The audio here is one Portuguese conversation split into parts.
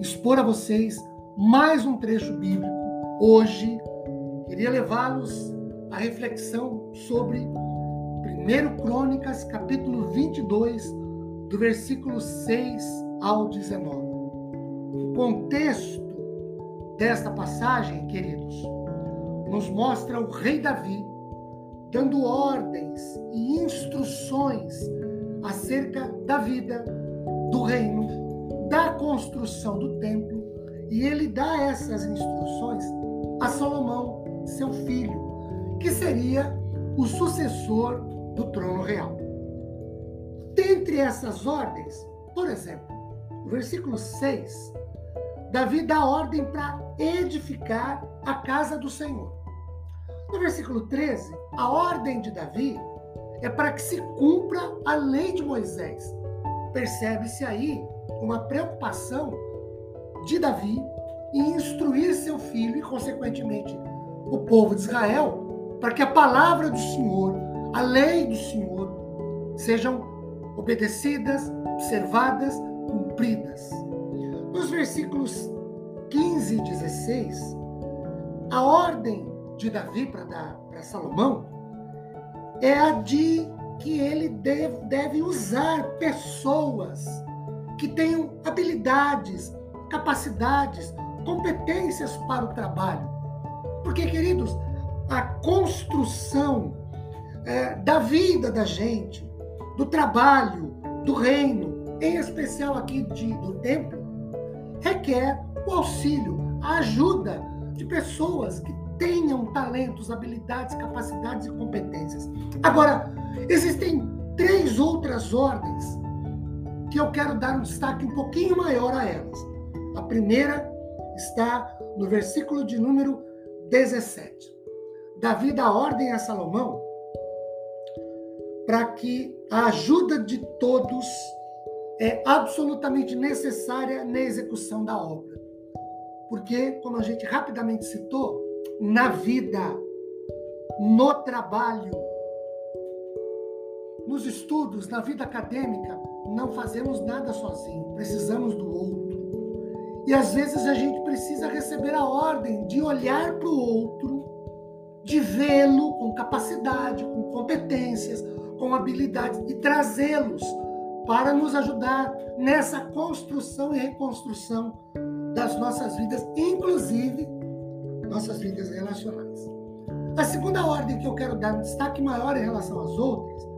expor a vocês mais um trecho bíblico. Hoje, queria levá-los à reflexão sobre 1 Crônicas, capítulo 22, do versículo 6 ao 19. O contexto desta passagem, queridos, nos mostra o rei Davi dando ordens e instruções acerca da vida, do reino construção do templo e ele dá essas instruções a Salomão, seu filho, que seria o sucessor do trono real. Dentre essas ordens, por exemplo, o versículo 6, Davi dá ordem para edificar a casa do Senhor. No versículo 13, a ordem de Davi é para que se cumpra a lei de Moisés. Percebe-se aí uma preocupação de Davi em instruir seu filho e, consequentemente, o povo de Israel, para que a palavra do Senhor, a lei do Senhor, sejam obedecidas, observadas, cumpridas. Nos versículos 15 e 16, a ordem de Davi para Salomão é a de que ele deve, deve usar pessoas que tenham habilidades, capacidades, competências para o trabalho. Porque, queridos, a construção é, da vida da gente, do trabalho, do reino, em especial aqui de, do templo, requer o auxílio, a ajuda de pessoas que tenham talentos, habilidades, capacidades e competências. Agora, existem três outras ordens que eu quero dar um destaque um pouquinho maior a elas. A primeira está no versículo de número 17. Davi dá ordem a Salomão para que a ajuda de todos é absolutamente necessária na execução da obra. Porque, como a gente rapidamente citou, na vida, no trabalho, nos estudos, na vida acadêmica, não fazemos nada sozinho, precisamos do outro. E às vezes a gente precisa receber a ordem de olhar para o outro, de vê-lo com capacidade, com competências, com habilidades e trazê-los para nos ajudar nessa construção e reconstrução das nossas vidas, inclusive nossas vidas relacionais. A segunda ordem que eu quero dar um destaque maior em relação às outras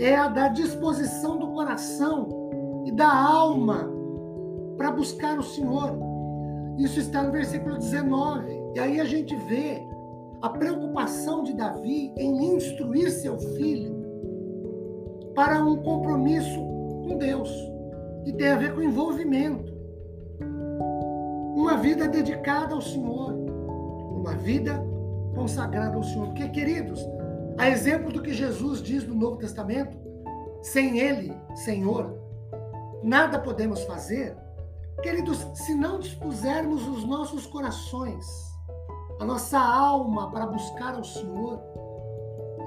é a da disposição do coração e da alma para buscar o Senhor. Isso está no versículo 19. E aí a gente vê a preocupação de Davi em instruir seu filho para um compromisso com Deus, que tem a ver com envolvimento. Uma vida dedicada ao Senhor, uma vida consagrada ao Senhor. Porque, queridos, a exemplo do que Jesus diz no Novo Testamento, sem Ele, Senhor, nada podemos fazer. Queridos, se não dispusermos os nossos corações, a nossa alma para buscar ao Senhor,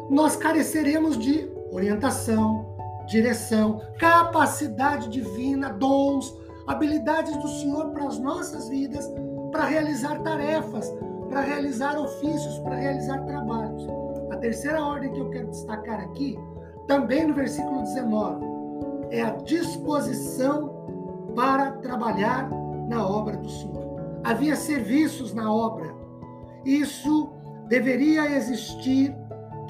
nós careceremos de orientação, direção, capacidade divina, dons, habilidades do Senhor para as nossas vidas, para realizar tarefas, para realizar ofícios, para realizar trabalhos. Terceira ordem que eu quero destacar aqui, também no versículo 19, é a disposição para trabalhar na obra do Senhor. Havia serviços na obra. Isso deveria existir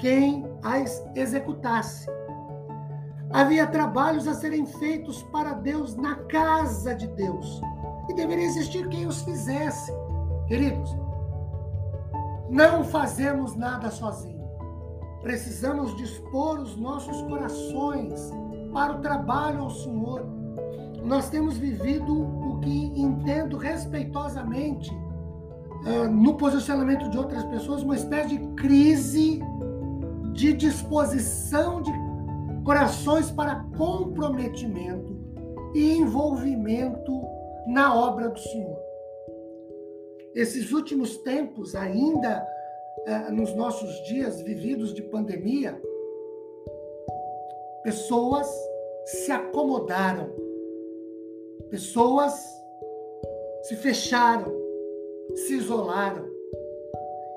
quem as executasse. Havia trabalhos a serem feitos para Deus na casa de Deus. E deveria existir quem os fizesse. Queridos, não fazemos nada sozinhos. Precisamos dispor os nossos corações para o trabalho ao Senhor. Nós temos vivido o que entendo respeitosamente uh, no posicionamento de outras pessoas uma espécie de crise de disposição de corações para comprometimento e envolvimento na obra do Senhor. Esses últimos tempos, ainda nos nossos dias vividos de pandemia, pessoas se acomodaram, pessoas se fecharam, se isolaram.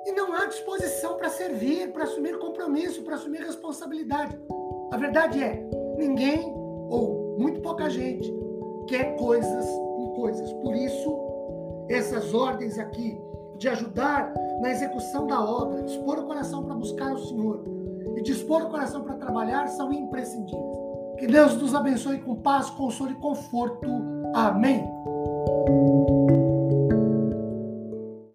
E não há disposição para servir, para assumir compromisso, para assumir responsabilidade. A verdade é, ninguém ou muito pouca gente quer coisas com coisas. Por isso, essas ordens aqui de ajudar na execução da obra, dispor o coração para buscar o Senhor e dispor o coração para trabalhar são imprescindíveis. Que Deus nos abençoe com paz, consolo e conforto. Amém.